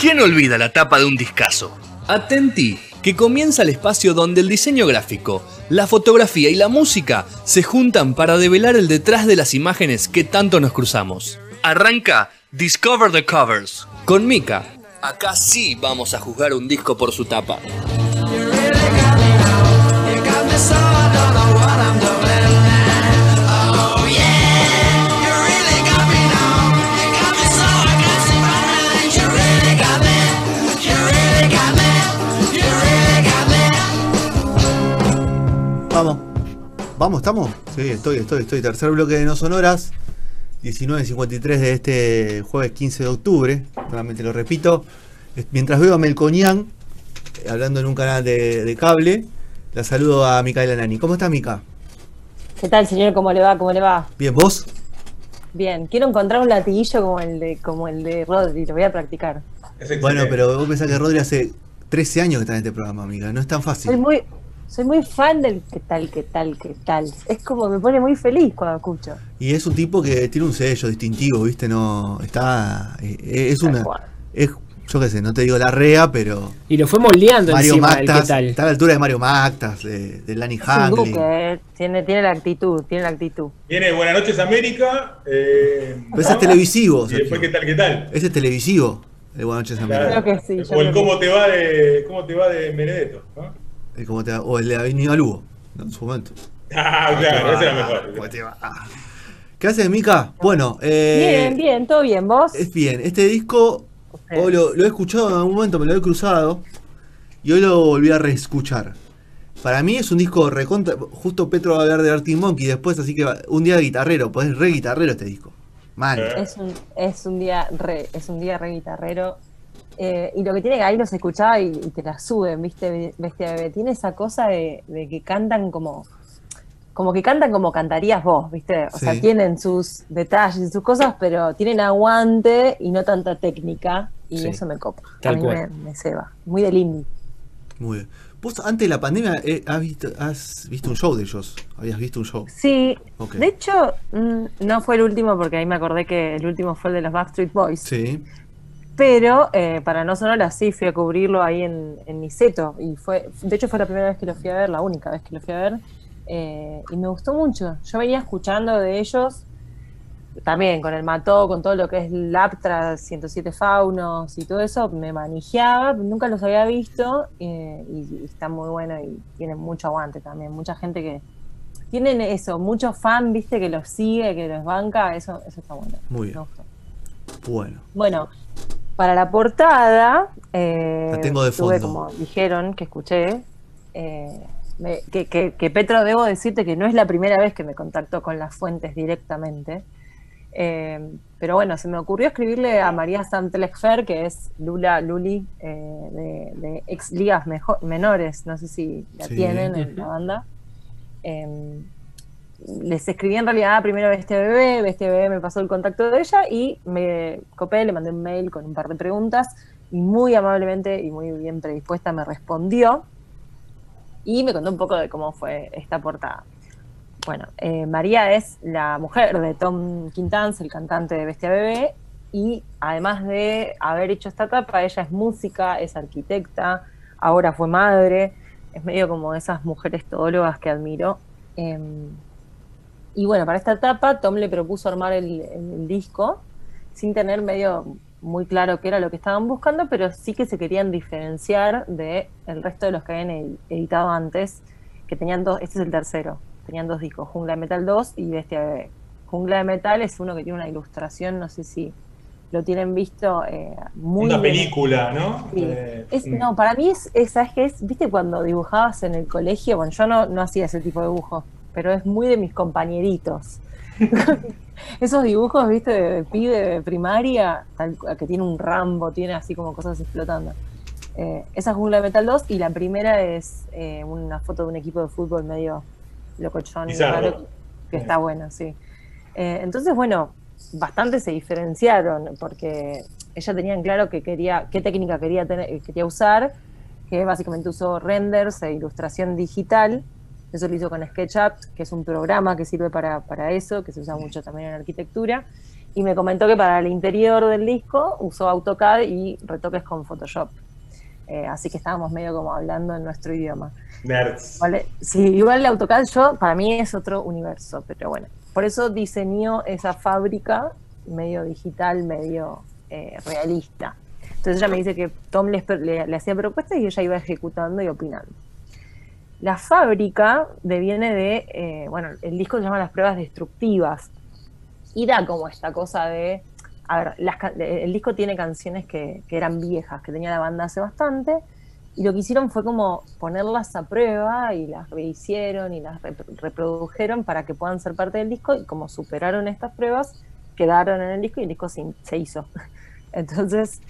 ¿Quién olvida la tapa de un discazo? Atenti, que comienza el espacio donde el diseño gráfico, la fotografía y la música se juntan para develar el detrás de las imágenes que tanto nos cruzamos. Arranca Discover the Covers con Mika. Acá sí vamos a juzgar un disco por su tapa. Vamos, ¿estamos? Sí, estoy, estoy, estoy. Tercer bloque de No Sonoras. 19.53 de este jueves 15 de octubre. Nuevamente lo repito. Mientras veo a Melconian eh, hablando en un canal de, cable, la saludo a Micaela Nani. ¿Cómo está, Mica? ¿Qué tal, señor? ¿Cómo le va? ¿Cómo le va? Bien, ¿vos? Bien, quiero encontrar un latiguillo como el de, como el de Rodri, lo voy a practicar. Bueno, pero vos pensás que Rodri hace 13 años que está en este programa, amiga. No es tan fácil. Soy muy, soy muy fan del qué tal, qué tal, qué tal. Es como me pone muy feliz cuando escucho. Y es un tipo que tiene un sello distintivo, ¿viste? No, está. Eh, es una. Es, yo qué sé, no te digo la rea, pero. Y lo fue moldeando Mario encima Mactas, qué tal. Está a la altura de Mario Mactas, de, de Lani Handley. Eh. Tiene, tiene la actitud, tiene la actitud. Viene Buenas noches América. Eh, pero ese es televisivo. Y después, ¿qué tal, qué tal? Ese es televisivo, el Buenas noches América. Creo que sí. O el cómo te va de, cómo te va de Benedetto, ¿no? O el de Avenida Lugo, en su momento. Ah, claro, ese era mejor. ¿Qué haces, Mica? Bueno, eh, bien, bien, todo bien, ¿vos? Es bien. Este disco hoy lo, he escuchado en algún momento, me lo he cruzado y hoy lo volví a reescuchar. Para mí es un disco recontra. Justo Petro va a hablar de Arctic Monkey después, así que un día de guitarrero, pues es re guitarrero este disco. Man. Es un, es un día re, es un día re guitarrero. Eh, y lo que tiene que ahí los escuchaba y, te la suben, ¿viste? Bestia Bebé. Tiene esa cosa de, que cantan como. Como que cantan como cantarías vos, ¿viste? O sea, tienen sus detalles y sus cosas, pero tienen aguante y no tanta técnica. Y eso me copa. a mí me, me, ceba. Muy del indie. Muy bien. Vos antes de la pandemia eh, has, visto, has visto un show de ellos. Habías visto un show. Sí. De hecho, mm, no fue el último porque ahí me acordé que el último fue el de los Backstreet Boys. Sí. Pero eh, para no sonar así, fui a cubrirlo ahí en, en Niceto. Y fue, de hecho, fue la primera vez que lo fui a ver, la única vez que lo fui a ver. Eh, y me gustó mucho. Yo venía escuchando de ellos, también con el Mató, con todo lo que es Laptra, 107 Faunos y todo eso, me manejaba, nunca los había visto eh, y, está muy bueno y tienen mucho aguante también. Mucha gente que. Tienen eso, mucho fan, viste, que los sigue, que los banca, eso, eso está bueno. Muy bien. Bueno. Bueno, para la portada, eh, la tengo de fondo. como dijeron, que escuché, eh, que, Petro, debo decirte que no es la primera vez que me contactó con las fuentes directamente. Eh, pero bueno, se me ocurrió escribirle a María Santelexfer, que es Lula Luli de, ex ligas menores, no sé si la tienen en la banda les escribí en realidad primero a Bestia Bebé, Bestia Bebé me pasó el contacto de ella y me copé, le mandé un mail con un par de preguntas y muy amablemente y muy bien predispuesta me respondió y me contó un poco de cómo fue esta portada. Bueno, eh, María es la mujer de Tom Quintans, el cantante de Bestia Bebé, y además de haber hecho esta etapa, ella es música, es arquitecta, ahora fue madre, es medio como esas mujeres todólogas que admiro. Em, y bueno, para esta etapa Tom le propuso armar el, disco sin tener medio muy claro qué era lo que estaban buscando, pero sí que se querían diferenciar del el resto de los que habían editado antes, que tenían dos, este es el tercero, tenían dos discos, Jungla de Metal 2 y Bestia Bebé. Jungla de Metal es uno que tiene una ilustración, no sé si lo tienen visto eh, muy una película no eh, no para mí es, es, es viste cuando dibujabas en el colegio bueno yo no, no hacía ese tipo de dibujos pero es muy de mis compañeritos. Esos dibujos, viste, de pibe de primaria, que tiene un rambo, tiene así como cosas explotando. Eh, esa es Jungla Metal 2 y la primera es eh, una foto de un equipo de fútbol medio locochón, que está bueno, sí. Eh, entonces, bueno, bastante se diferenciaron porque ella tenían claro que quería, qué técnica quería, tener, quería usar, que básicamente usó renders e ilustración digital eso lo hizo con SketchUp, que es un programa que sirve para, eso, que se usa mucho también en arquitectura. Y me comentó que para el interior del disco usó AutoCAD y retoques con Photoshop. Eh, así que estábamos medio como hablando en nuestro idioma. Nerds. Sí, igual el AutoCAD yo, para mí es otro universo, pero bueno. Por eso diseñó esa fábrica medio digital, medio eh, realista. Entonces ella me dice que Tom le, le, hacía propuestas y ella iba ejecutando y opinando. La fábrica deviene de, eh, bueno, el disco se llama Las pruebas destructivas y da como esta cosa de, a ver, el disco tiene canciones que, que eran viejas, que tenía la banda hace bastante, y lo que hicieron fue como ponerlas a prueba y las rehicieron y las reprodujeron para que puedan ser parte del disco y como superaron estas pruebas, quedaron en el disco y el disco se, hizo. Entonces,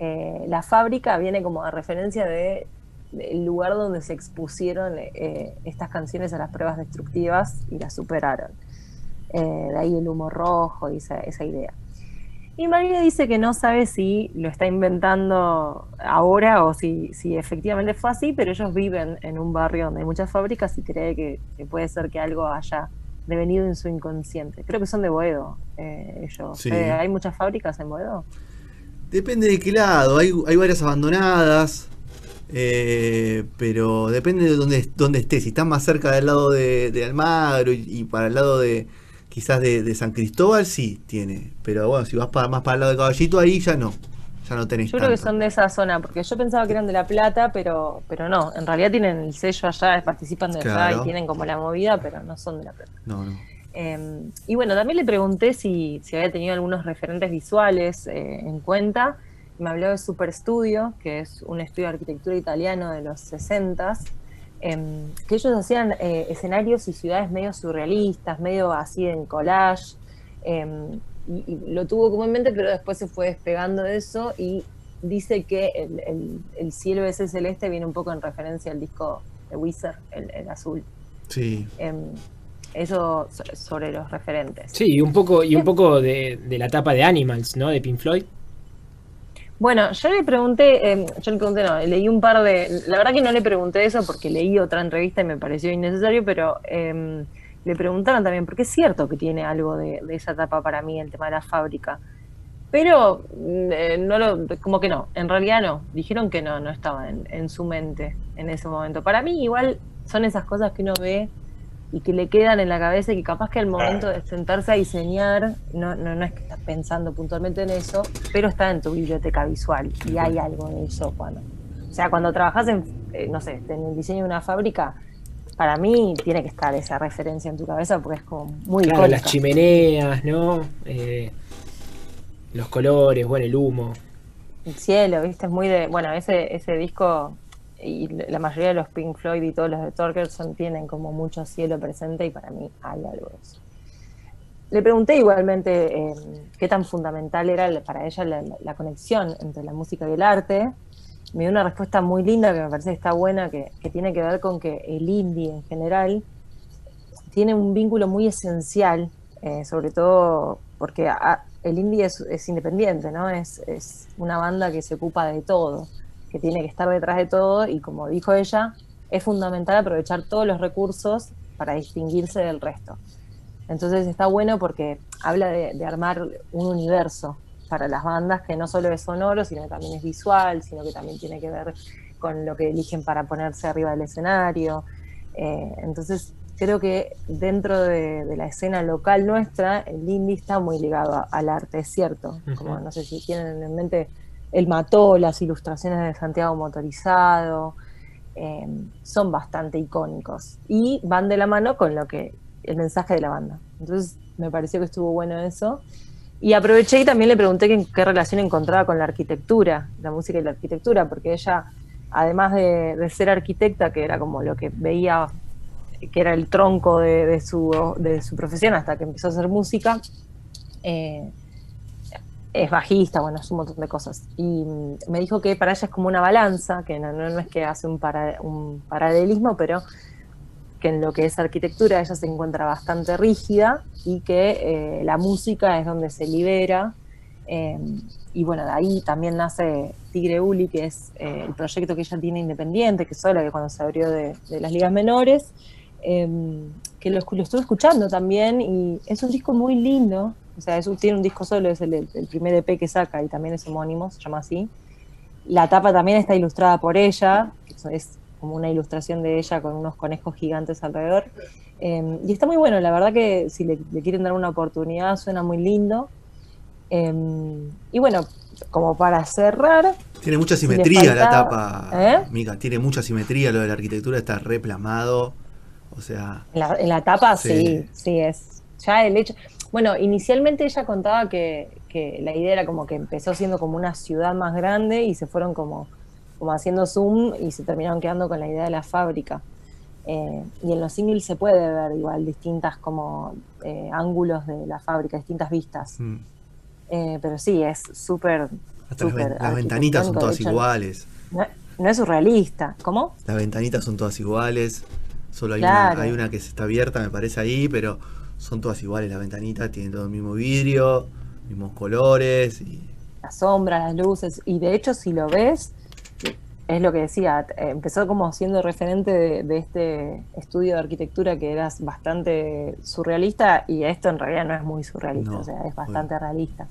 eh, la fábrica viene como a referencia de, del lugar donde se expusieron eh, estas canciones a las pruebas destructivas y las superaron. Eh, de ahí el humo rojo y esa, esa idea. Y María dice que no sabe si lo está inventando ahora o si, si efectivamente fue así, pero ellos viven en un barrio donde hay muchas fábricas y cree que, puede ser que algo haya devenido en su inconsciente. Creo que son de Boedo eh, ellos. ¿Hay muchas fábricas en Boedo? Depende de qué lado. Hay, hay varias abandonadas, eh, pero depende de dónde, dónde estés. Si estás más cerca del lado de, Almagro y para el lado de quizás de, San Cristóbal sí tiene, pero bueno, si vas para, más para el lado de Caballito, ahí ya no, ya no tenés. Yo creo que son de esa zona, porque yo pensaba que eran de La Plata, pero, pero no, en realidad tienen el sello allá, participan de allá y tienen como la movida, pero no son de La Plata. No, no. Em, y bueno, también le pregunté si, si había tenido algunos referentes visuales eh, en cuenta. Me habló de Super Studio, que es un estudio de arquitectura italiano de los 60 Em, que ellos hacían eh, escenarios y ciudades medio surrealistas, medio así en collage, em, y, lo tuvo comúnmente, pero después se fue despegando de eso y dice que el, cielo ese celeste viene un poco en referencia al disco de Wizard, el, azul. Sí. Em, eso sobre los referentes. Sí, y un poco, y un poco de, de la tapa de Animals, ¿no? De Pink Floyd. Bueno, yo le pregunté, eh, yo le pregunté, no, leí un par de, la verdad que no le pregunté eso porque leí otra entrevista y me pareció innecesario, pero em, le preguntaron también, porque es cierto que tiene algo de, esa etapa para mí, el tema de la fábrica. Pero mm, eh, no lo, como que no, en realidad no, dijeron que no, no estaba en, en su mente en ese momento. Para mí igual son esas cosas que uno ve y que le quedan en la cabeza y que capaz que al momento de sentarse a diseñar, no, no, no es que estás pensando puntualmente en eso, pero está en tu biblioteca visual y hay algo en eso cuando. O sea, cuando trabajas en, eh, no sé, en el diseño de una fábrica, para mí tiene que estar esa referencia en tu cabeza porque es como muy claro, las chimeneas, ¿no? Eh, los colores, bueno, el humo. El cielo, viste, es muy de. Bueno, ese, ese disco y la mayoría de los Pink Floyd y todos los de Torkelson tienen como mucho cielo presente y para mí hay algo de eso. Le pregunté igualmente eh, qué tan fundamental era para ella la, conexión entre la música y el arte. Me dio una respuesta muy linda que me parece que está buena, que, tiene que ver con que el indie en general tiene un vínculo muy esencial, eh, sobre todo porque el indie es, independiente, ¿no? Es, es una banda que se ocupa de todo que tiene que estar detrás de todo y como dijo ella, es fundamental aprovechar todos los recursos para distinguirse del resto. Entonces está bueno porque habla de, armar un universo para las bandas que no solo es sonoro, sino que también es visual, sino que también tiene que ver con lo que eligen para ponerse arriba del escenario. Eh, entonces creo que dentro de, la escena local nuestra, el indie está muy ligado al arte, es cierto. Como no sé si tienen en mente él mató, las ilustraciones de Santiago Motorizado, eh, son bastante icónicos y van de la mano con lo que el mensaje de la banda. Entonces me pareció que estuvo bueno eso. Y aproveché y también le pregunté qué, relación encontraba con la arquitectura, la música y la arquitectura, porque ella, además de, ser arquitecta, que era como lo que veía, que era el tronco de, su, de su profesión hasta que empezó a hacer música, eh, es bajista, bueno, es un montón de cosas. Y mm, me dijo que para ella es como una balanza, que no, no, es que hace un, un, paralelismo, pero que en lo que es arquitectura ella se encuentra bastante rígida y que eh, la música es donde se libera. Em, y bueno, de ahí también nace Tigre Uli, que es eh, el proyecto que ella tiene independiente, que sola, que cuando se abrió de, las ligas menores, em, que lo, lo estuve escuchando también y es un disco muy lindo O sea, es, tiene un disco solo, es el, el primer EP que saca y también es homónimo, se llama así. La tapa también está ilustrada por ella, es como una ilustración de ella con unos conejos gigantes alrededor. Eh, y está muy bueno, la verdad que si le, le quieren dar una oportunidad suena muy lindo. Eh, y bueno, como para cerrar, Tiene mucha simetría la tapa, ¿Eh? Mica. Tiene mucha simetría. Lo de la arquitectura está re plasmado. O sea, En la, en la tapa Sí. sí. sí, es. Ya el hecho. Bueno, inicialmente ella contaba que, que la idea era como que empezó siendo como una ciudad más grande y se fueron como, como haciendo zoom y se terminaron quedando con la idea de la fábrica. Eh, y en los singles se puede ver igual distintas como eh, ángulos de la fábrica, distintas vistas. mm, Eh, pero sí, es súper. hasta las, súper ven- las ventanitas son todas hecho, iguales. No, no es surrealista. ¿Cómo? Las ventanitas son todas iguales. Solo hay, Claro. una, hay una que está abierta, me parece ahí, pero son todas iguales las ventanitas. Tienen todo el mismo vidrio, mismos colores. Y, las sombras, las luces, y de hecho si lo ves, es lo que decía, empezó como siendo referente de, de este estudio de arquitectura que era bastante surrealista y esto en realidad no es muy surrealista, No, o sea, es bastante realista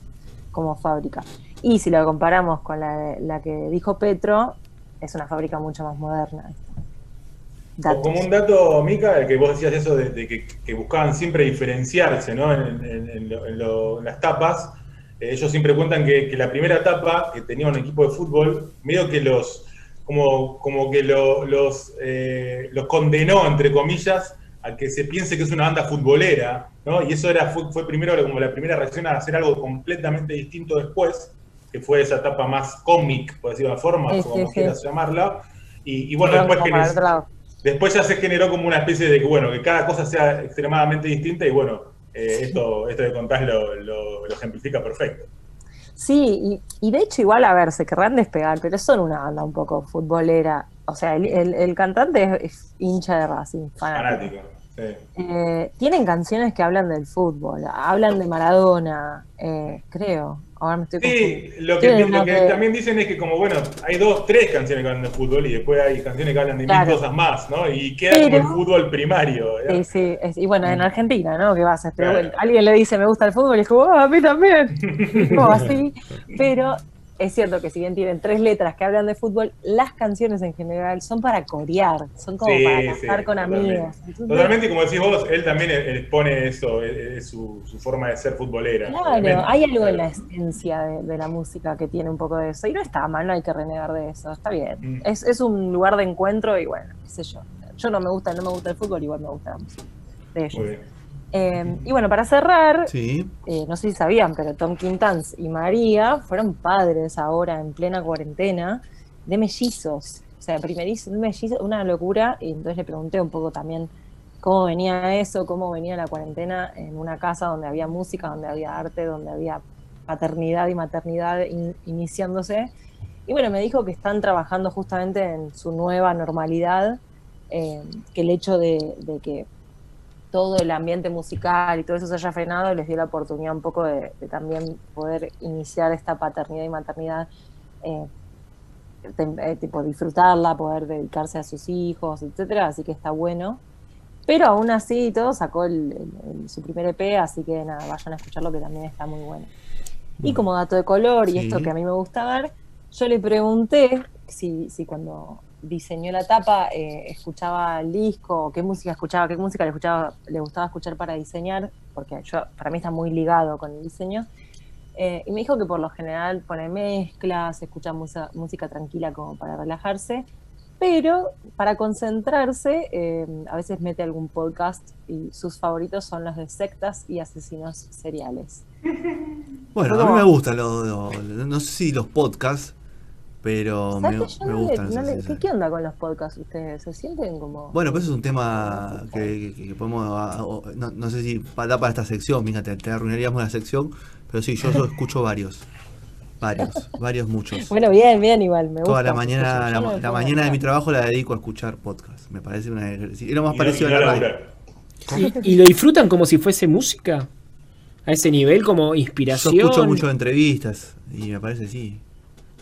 como fábrica. Y si lo comparamos con la, la que dijo Petro, es una fábrica mucho más moderna. Datos. Como un dato, Mica, el que vos decías eso de, de que, que buscaban siempre diferenciarse ¿no? en, en- en lo- en lo- en las tapas. Eh, ellos siempre cuentan que, que la primera etapa que tenía un equipo de fútbol, medio que los, como, como que lo- los, eh, los condenó, entre comillas, a que se piense que es una banda futbolera, ¿no? Y eso era, fue, fue primero como la primera reacción a hacer algo completamente distinto después, que fue esa etapa más cómic, por decirlo de forma, Sí, como sí, sí. quieras llamarla. Y, y bueno, después que les-. Después ya se generó como una especie de que, bueno, que cada cosa sea extremadamente distinta y bueno, eh, esto, esto que contás lo, lo- lo ejemplifica perfecto. Sí, y, y de hecho igual, a ver, se querrán despegar, pero son una banda un poco futbolera. O sea, el, el- el cantante es, es hincha de Racing, fanático. Fanático. sí. Eh, tienen canciones que hablan del fútbol, hablan de Maradona, eh, creo. Ahora me estoy Sí, lo que, lo que que- también dicen es que como, bueno, hay dos, tres canciones que hablan de fútbol y después hay canciones que hablan de Claro. mil cosas más, ¿no? Y queda como el fútbol primario. ¿verdad? Sí, sí, y bueno, en Argentina, ¿no? ¿Qué vas a? Claro. Alguien le dice me gusta el fútbol y es como, "Ah, a mí también. como así. Pero es cierto que si bien tienen tres letras que hablan de fútbol, las canciones en general son para corear, son como Sí, para sí, cantar con totalmente. amigos. Entonces, Totalmente, como decís vos, él también eh, expone eso, es, es su, su forma de ser futbolera. Claro, hay algo en la esencia de, de la música que tiene un poco de eso. Y no está mal, no hay que renegar de eso, está bien. Mm. Es, es un lugar de encuentro y bueno, qué sé yo. Yo no me gusta, no me gusta el fútbol, igual me gusta la música de ellos. Muy bien. Eh, y bueno, para cerrar, sí. eh, no sé si sabían, pero Tom Quintans y María fueron padres ahora en plena cuarentena de mellizos. O sea, primerizo, un mellizo, una locura. Y entonces le pregunté un poco también cómo venía eso, cómo venía la cuarentena en una casa donde había música, donde había arte, donde había paternidad y maternidad in- iniciándose. Y bueno, me dijo que están trabajando justamente en su nueva normalidad, eh, que el hecho de, de que todo el ambiente musical y todo eso se haya frenado les dio la oportunidad un poco de, de también poder iniciar esta paternidad y maternidad, eh, eh, tipo disfrutarla, poder dedicarse a sus hijos, etcétera, así que está bueno. Pero aún así y todo sacó el- el- el- su primer EP, así que nada, vayan a escucharlo que también está muy bueno. Y como dato de color y Sí. esto que a mí me gusta ver, yo le pregunté si, si cuando diseñó la tapa eh, escuchaba el disco, qué música escuchaba, qué música le, escuchaba, le gustaba escuchar para diseñar, porque yo, para mí está muy ligado con el diseño. Eh, y me dijo que por lo general pone mezclas, escucha musa- música tranquila como para relajarse, pero para concentrarse eh, a veces mete algún podcast y sus favoritos son los de sectas y asesinos seriales. Bueno, a mí me gustan los, los- no sé si los podcasts, pero me, ¿Sabes que yo me gustan. no le- ¿qué, qué onda con los podcasts ustedes? ¿Se sienten como.? Bueno, pues es un tema que, que- que podemos. a- o- No, no sé si da para esta sección, fíjate, te arruinaríamos la sección, pero sí, yo, yo escucho varios. Varios, varios, muchos. Bueno, bien, bien, igual. Me Toda gusta. la mañana, Yo la, no mañana de mi trabajo la dedico a escuchar podcast. Me parece una. Es lo más Y parecido y a la radio. ¿Y, y lo disfrutan como si fuese música? A ese nivel, como Yo inspiración. escucho mucho entrevistas y me parece sí.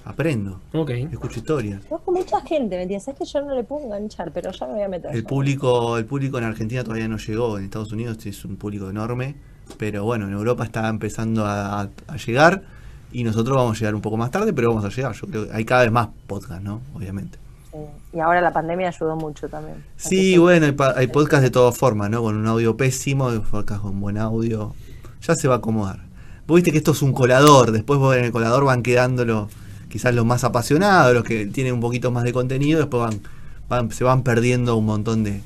Aprendo, Ok. escucho historias. Conozco mucha gente, ¿me entiendes? Es que yo no le puedo enganchar, pero ya me voy a meter. El público, el público en Argentina todavía no llegó, en Estados Unidos es un público enorme, Pero bueno, en Europa está empezando a, a llegar y nosotros vamos a llegar un poco más tarde, pero vamos a llegar. Yo creo que hay cada vez más podcast, ¿no? Obviamente. Sí. Y ahora la pandemia ayudó mucho también. Sí, bueno, hay, hay podcast de todas formas, ¿no? Con un audio pésimo, hay podcast con buen audio. Ya se va a acomodar. Vos viste que esto es un colador, después vos en el colador van quedando los, quizás los más apasionados, los que tienen un poquito más de contenido, después van, van- se van perdiendo un montón de...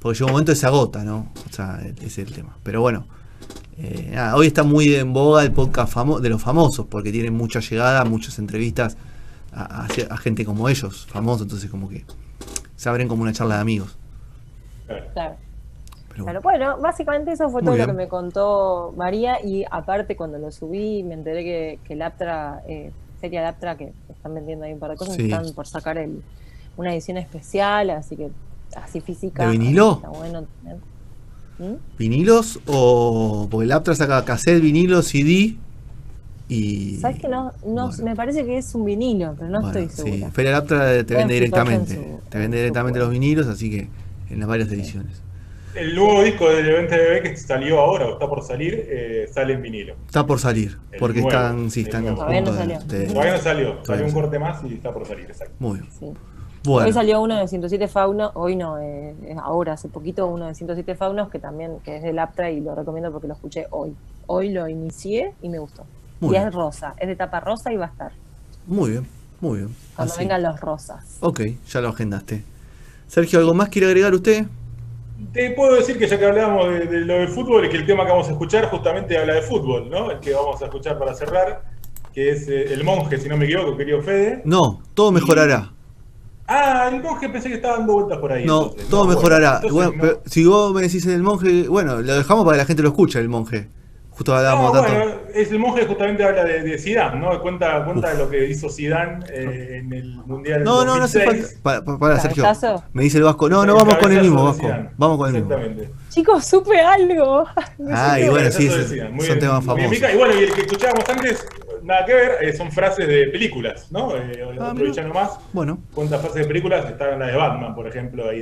Porque llega un momento que se agota, ¿no? O sea, ese es el tema. Pero bueno, eh, nada, hoy está muy en boga el podcast famo- de los famosos, porque tienen mucha llegada, muchas entrevistas a, a- a gente como ellos, famosos, entonces como que se abren como una charla de amigos. Claro. Claro. Pero Claro, bueno. bueno, básicamente eso fue Muy todo bien. lo que me contó María y aparte cuando lo subí me enteré que, que el Aptra, eh, Feria de Aptra, que están vendiendo ahí un par de cosas, Sí. están por sacar el, una edición especial, así que así física. ¿De vinilo? Está bueno. ¿Mm? ¿Vinilos o.? Porque el Aptra saca cassette, vinilo, CD y. ¿Sabes que no? no Bueno. Me parece que es un vinilo, pero no Bueno, estoy segura. Sí, Feria del Aptra te vende directamente. su- te vende directamente los vinilos, así que en las varias ediciones. El nuevo disco del Evento BB que salió ahora o está por salir, eh, sale en vinilo. Está por salir, El porque nuevo, están, sí, están nuevo. Todavía no punto de- salió. de- Todavía no salió, un corte más y está por salir, exacto. Muy bien. Sí. Hoy Bueno, salió uno de 107 faunos, hoy no, eh, eh, ahora, hace poquito, uno de 107 faunos que también que es del Aptra y lo recomiendo porque lo escuché hoy. Hoy lo inicié y me gustó. Muy y bien. es rosa, es de tapa rosa y va a estar. muy bien, muy bien. Cuando Así. vengan los rosas. Ok, ya lo agendaste. Sergio, ¿algo más quiere agregar usted? Te puedo decir que ya que hablábamos de, de lo de fútbol, que el tema que vamos a escuchar justamente habla de fútbol, ¿no? El que vamos a escuchar para cerrar, que es eh, El Monje, si no me equivoco, querido Fede. No, todo mejorará. Ah, el monje pensé que estaba dando vueltas por ahí. No, entonces. todo mejorará. entonces Bueno, no. si vos me decís el monje, bueno, lo dejamos para que la gente lo escuche, el monje. Justo hablábamos No, tanto. bueno, es el monje justamente habla de, de Zidane, ¿no? Cuenta, cuenta Uf. de lo que hizo Zidane eh, en el Mundial No, no, no hace 2006. falta. Para, para, para, Sergio. Me dice el Vasco. No, no, vamos con el mismo, Vasco. Vamos con el mismo. Exactamente. Chicos, supe algo. Ah, y bueno, sí, es- son bien, temas bien, famosos. Y bueno, y el que escuchábamos antes, nada que ver, eh, son frases de películas, ¿no? Eh, Ah, otro. Bueno, Cuántas frases de películas, están las de Batman, por ejemplo, ahí